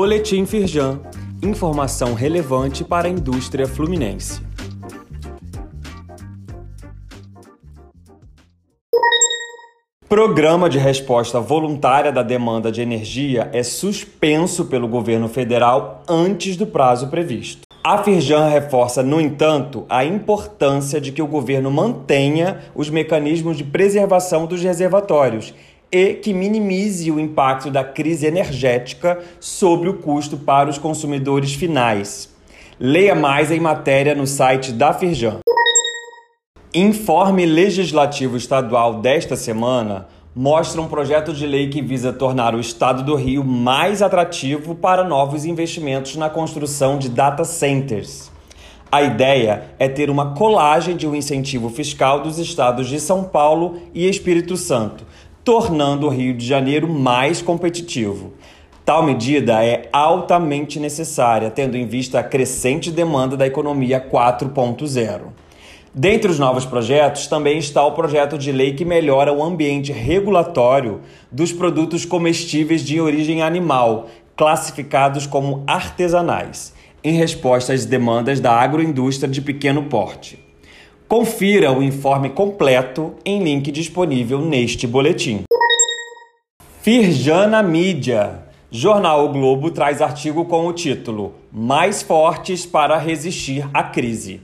Boletim Firjan. Informação relevante para a indústria fluminense. Programa de resposta voluntária da demanda de energia é suspenso pelo governo federal antes do prazo previsto. A Firjan reforça, no entanto, a importância de que o governo mantenha os mecanismos de preservação dos reservatórios e que minimize o impacto da crise energética sobre o custo para os consumidores finais. Leia mais em matéria no site da Firjan. Informe legislativo estadual desta semana mostra um projeto de lei que visa tornar o estado do Rio mais atrativo para novos investimentos na construção de data centers. A ideia é ter uma colagem de um incentivo fiscal dos estados de São Paulo e Espírito Santo, tornando o Rio de Janeiro mais competitivo. Tal medida é altamente necessária, tendo em vista a crescente demanda da economia 4.0. Dentre os novos projetos também está o projeto de lei que melhora o ambiente regulatório dos produtos comestíveis de origem animal, classificados como artesanais, em resposta às demandas da agroindústria de pequeno porte. Confira o informe completo em link disponível neste boletim. Firjana Mídia. Jornal o Globo traz artigo com o título Mais fortes para resistir à crise.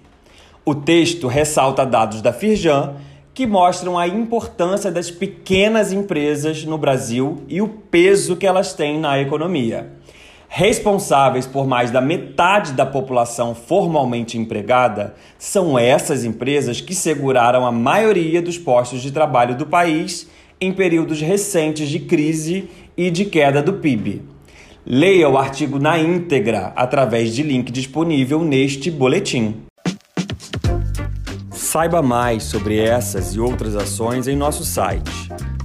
O texto ressalta dados da Firjan que mostram a importância das pequenas empresas no Brasil e o peso que elas têm na economia responsáveis por mais da metade da população formalmente empregada, são essas empresas que seguraram a maioria dos postos de trabalho do país em períodos recentes de crise e de queda do PIB. Leia o artigo na íntegra através de link disponível neste boletim. Saiba mais sobre essas e outras ações em nosso site